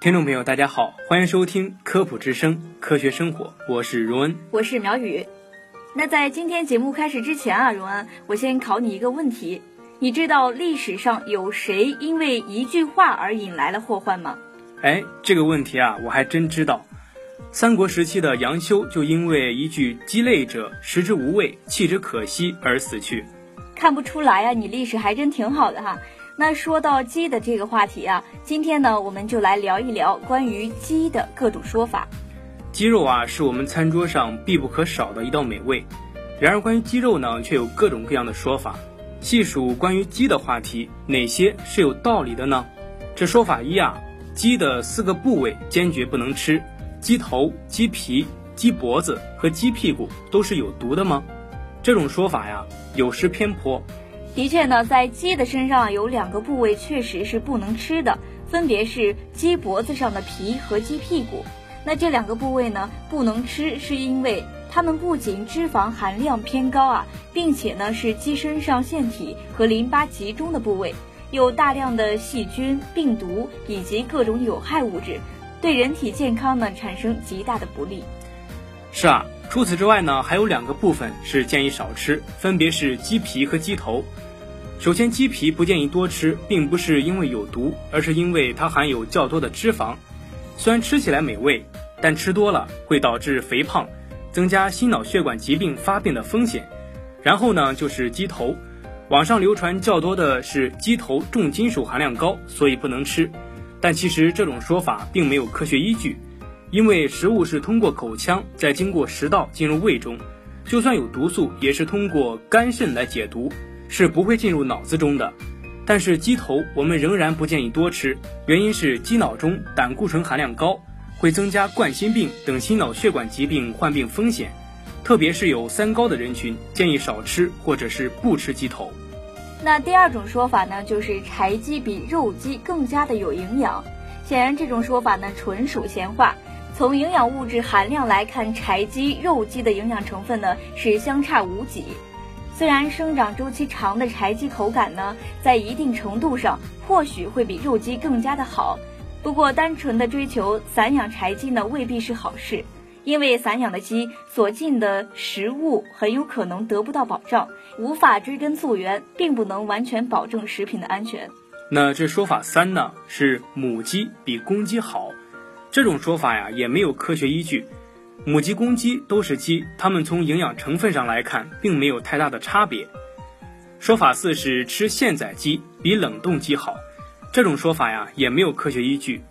听众朋友，大家好，欢迎收听科普之声，科学生活，我是荣恩。我是苗雨。那在今天节目开始之前啊，荣恩，我先考你一个问题：你知道历史上有谁因为一句话而引来了祸患吗？哎，这个问题啊，我还真知道。三国时期的杨修就因为一句“鸡肋者，食之无味，弃之可惜”而死去。看不出来啊，你历史还真挺好的哈。那说到鸡的这个话题啊，今天呢，我们就来聊一聊关于鸡的各种说法。鸡肉啊，是我们餐桌上必不可少的一道美味。然而，关于鸡肉呢，却有各种各样的说法。细数关于鸡的话题，哪些是有道理的呢？这说法一啊，鸡的四个部位坚决不能吃，鸡头、鸡皮、鸡脖子和鸡屁股都是有毒的吗？这种说法呀，有失偏颇。的确呢，在鸡的身上有两个部位确实是不能吃的，分别是鸡脖子上的皮和鸡屁股。那这两个部位呢，不能吃，是因为它们不仅脂肪含量偏高啊，并且呢是鸡身上腺体和淋巴集中的部位，有大量的细菌、病毒以及各种有害物质，对人体健康呢产生极大的不利。是啊，除此之外呢，还有两个部分是建议少吃，分别是鸡皮和鸡头。首先，鸡皮不建议多吃，并不是因为有毒，而是因为它含有较多的脂肪。虽然吃起来美味，但吃多了会导致肥胖，增加心脑血管疾病发病的风险。然后呢，就是鸡头，网上流传较多的是鸡头重金属含量高，所以不能吃。但其实这种说法并没有科学依据，因为食物是通过口腔，再经过食道进入胃中，就算有毒素，也是通过肝肾来解毒。是不会进入脑子中的，但是鸡头我们仍然不建议多吃，原因是鸡脑中胆固醇含量高，会增加冠心病等心脑血管疾病患病风险，特别是有三高的人群，建议少吃或者是不吃鸡头。那第二种说法呢，就是柴鸡比肉鸡更加的有营养。显然这种说法呢纯属闲话。从营养物质含量来看，柴鸡、肉鸡的营养成分呢是相差无几。虽然生长周期长的柴鸡口感呢，在一定程度上或许会比肉鸡更加的好，不过单纯的追求散养柴鸡呢，未必是好事，因为散养的鸡所进的食物很有可能得不到保障，无法追根溯源，并不能完全保证食品的安全。那这说法三呢，是母鸡比公鸡好，这种说法呀，也没有科学依据。母鸡、公鸡都是鸡，它们从营养成分上来看，并没有太大的差别。说法四是吃现宰鸡比冷冻鸡好，这种说法呀也没有科学依据。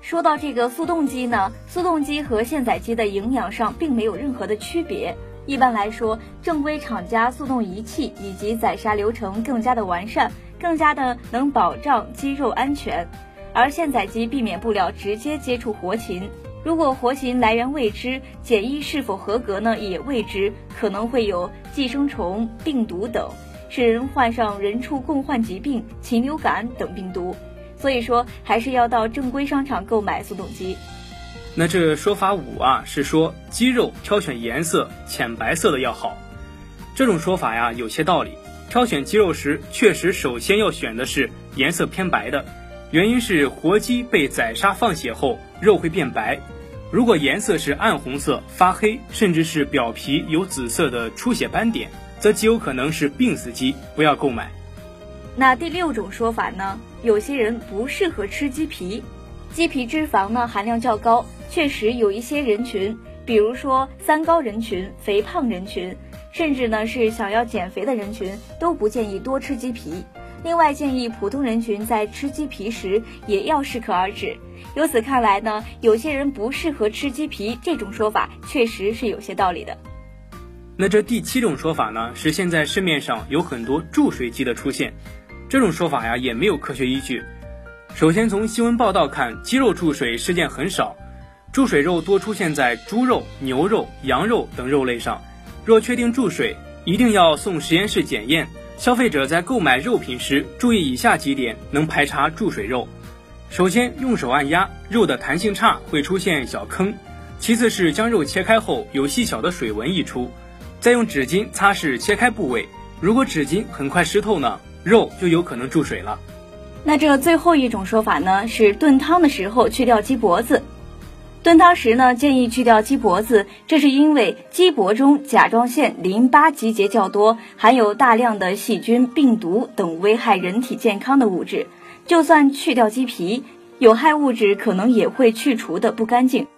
说到这个速冻鸡呢，速冻鸡和现宰鸡的营养上并没有任何的区别。一般来说，正规厂家速冻仪器以及宰杀流程更加的完善，更加的能保障鸡肉安全，而现宰鸡避免不了直接接触活禽。如果活禽来源未知，检疫是否合格呢？也未知，可能会有寄生虫、病毒等，使人患上人畜共患疾病、禽流感等病毒。所以说，还是要到正规商场购买速冻鸡。那这说法五啊，是说鸡肉挑选颜色浅白色的要好。这种说法呀，有些道理。挑选鸡肉时，确实首先要选的是颜色偏白的，原因是活鸡被宰杀放血后，肉会变白。如果颜色是暗红色、发黑，甚至是表皮有紫色的出血斑点，则极有可能是病死鸡，不要购买。那第六种说法呢？有些人不适合吃鸡皮，鸡皮脂肪呢含量较高，确实有一些人群，比如说三高人群、肥胖人群，甚至呢是想要减肥的人群，都不建议多吃鸡皮。另外，建议普通人群在吃鸡皮时也要适可而止。由此看来呢，有些人不适合吃鸡皮，这种说法确实是有些道理的。那这第七种说法呢，是现在市面上有很多注水鸡的出现，这种说法呀也没有科学依据。首先从新闻报道看，鸡肉注水事件很少，注水肉多出现在猪肉、牛肉、羊肉等肉类上。若确定注水，一定要送实验室检验。消费者在购买肉品时，注意以下几点，能排查注水肉。首先，用手按压，肉的弹性差，会出现小坑；其次是将肉切开后，有细小的水纹溢出。再用纸巾擦拭切开部位，如果纸巾很快湿透呢，肉就有可能注水了。那这最后一种说法呢，是炖汤的时候去掉鸡脖子。炖汤时呢，建议去掉鸡脖子，这是因为鸡脖中甲状腺、淋巴结节较多，含有大量的细菌、病毒等危害人体健康的物质。就算去掉鸡皮，有害物质可能也会去除的不干净。